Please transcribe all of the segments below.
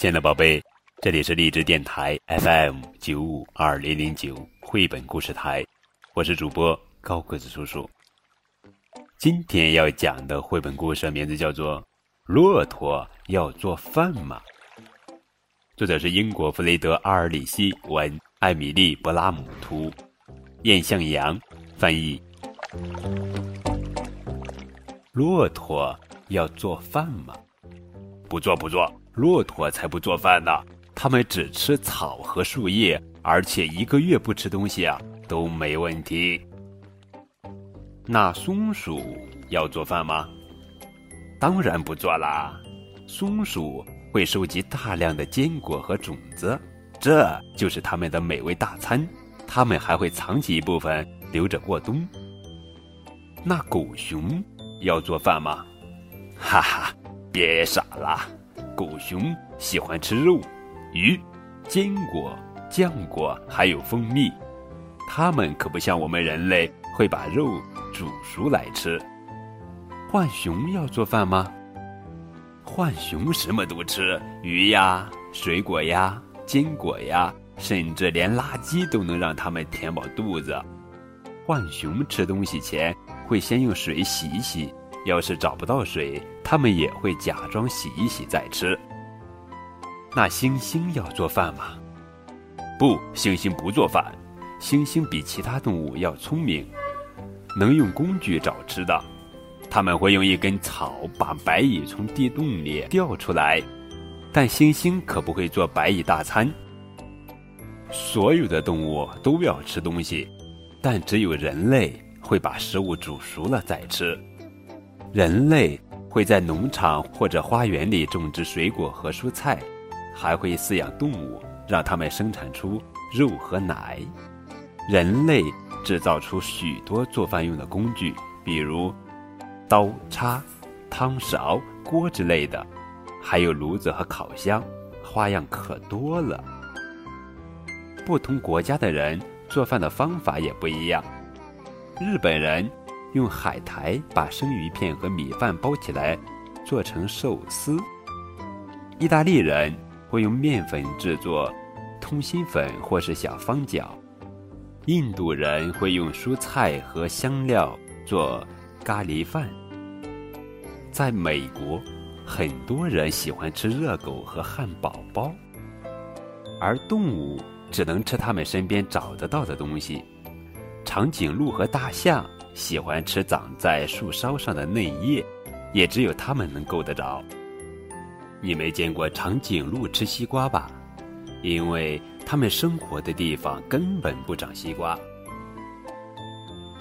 亲爱的宝贝，这里是励志电台 FM 九五二零零九绘本故事台，我是主播高个子叔叔。今天要讲的绘本故事名字叫做《骆驼要做饭吗》，作者是英国弗雷德·阿尔里希文，艾米丽·勃拉姆图，燕向阳翻译。骆驼要做饭吗？不做不做，骆驼才不做饭呢。它们只吃草和树叶，而且一个月不吃东西啊都没问题。那松鼠要做饭吗？当然不做啦。松鼠会收集大量的坚果和种子，这就是它们的美味大餐。它们还会藏起一部分留着过冬。那狗熊要做饭吗？哈哈。别傻了，狗熊喜欢吃肉、鱼、坚果、浆果，还有蜂蜜。它们可不像我们人类会把肉煮熟来吃。浣熊要做饭吗？浣熊什么都吃，鱼呀、水果呀、坚果呀，甚至连垃圾都能让它们填饱肚子。浣熊吃东西前会先用水洗一洗。要是找不到水，它们也会假装洗一洗再吃。那猩猩要做饭吗？不，猩猩不做饭。猩猩比其他动物要聪明，能用工具找吃的。他们会用一根草把白蚁从地洞里钓出来，但猩猩可不会做白蚁大餐。所有的动物都要吃东西，但只有人类会把食物煮熟了再吃。人类会在农场或者花园里种植水果和蔬菜，还会饲养动物，让它们生产出肉和奶。人类制造出许多做饭用的工具，比如刀叉、汤勺、锅之类的，还有炉子和烤箱，花样可多了。不同国家的人做饭的方法也不一样。日本人。用海苔把生鱼片和米饭包起来，做成寿司。意大利人会用面粉制作通心粉或是小方饺。印度人会用蔬菜和香料做咖喱饭。在美国，很多人喜欢吃热狗和汉堡包，而动物只能吃它们身边找得到的东西。长颈鹿和大象。喜欢吃长在树梢上的嫩叶，也只有它们能够得着。你没见过长颈鹿吃西瓜吧？因为它们生活的地方根本不长西瓜。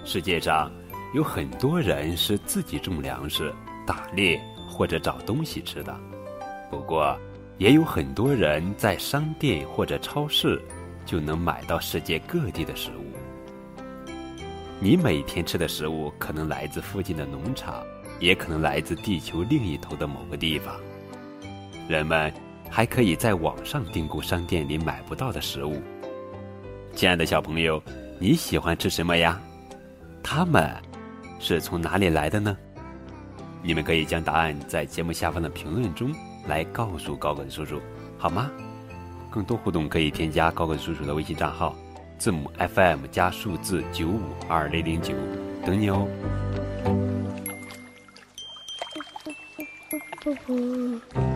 世界上有很多人是自己种粮食、打猎或者找东西吃的，不过也有很多人在商店或者超市就能买到世界各地的食物。你每天吃的食物可能来自附近的农场，也可能来自地球另一头的某个地方。人们还可以在网上订购商店里买不到的食物。亲爱的小朋友，你喜欢吃什么呀？它们是从哪里来的呢？你们可以将答案在节目下方的评论中来告诉高个子叔叔，好吗？更多互动可以添加高个子叔叔的微信账号。字母 FM 加数字九五二零零九，等你哦。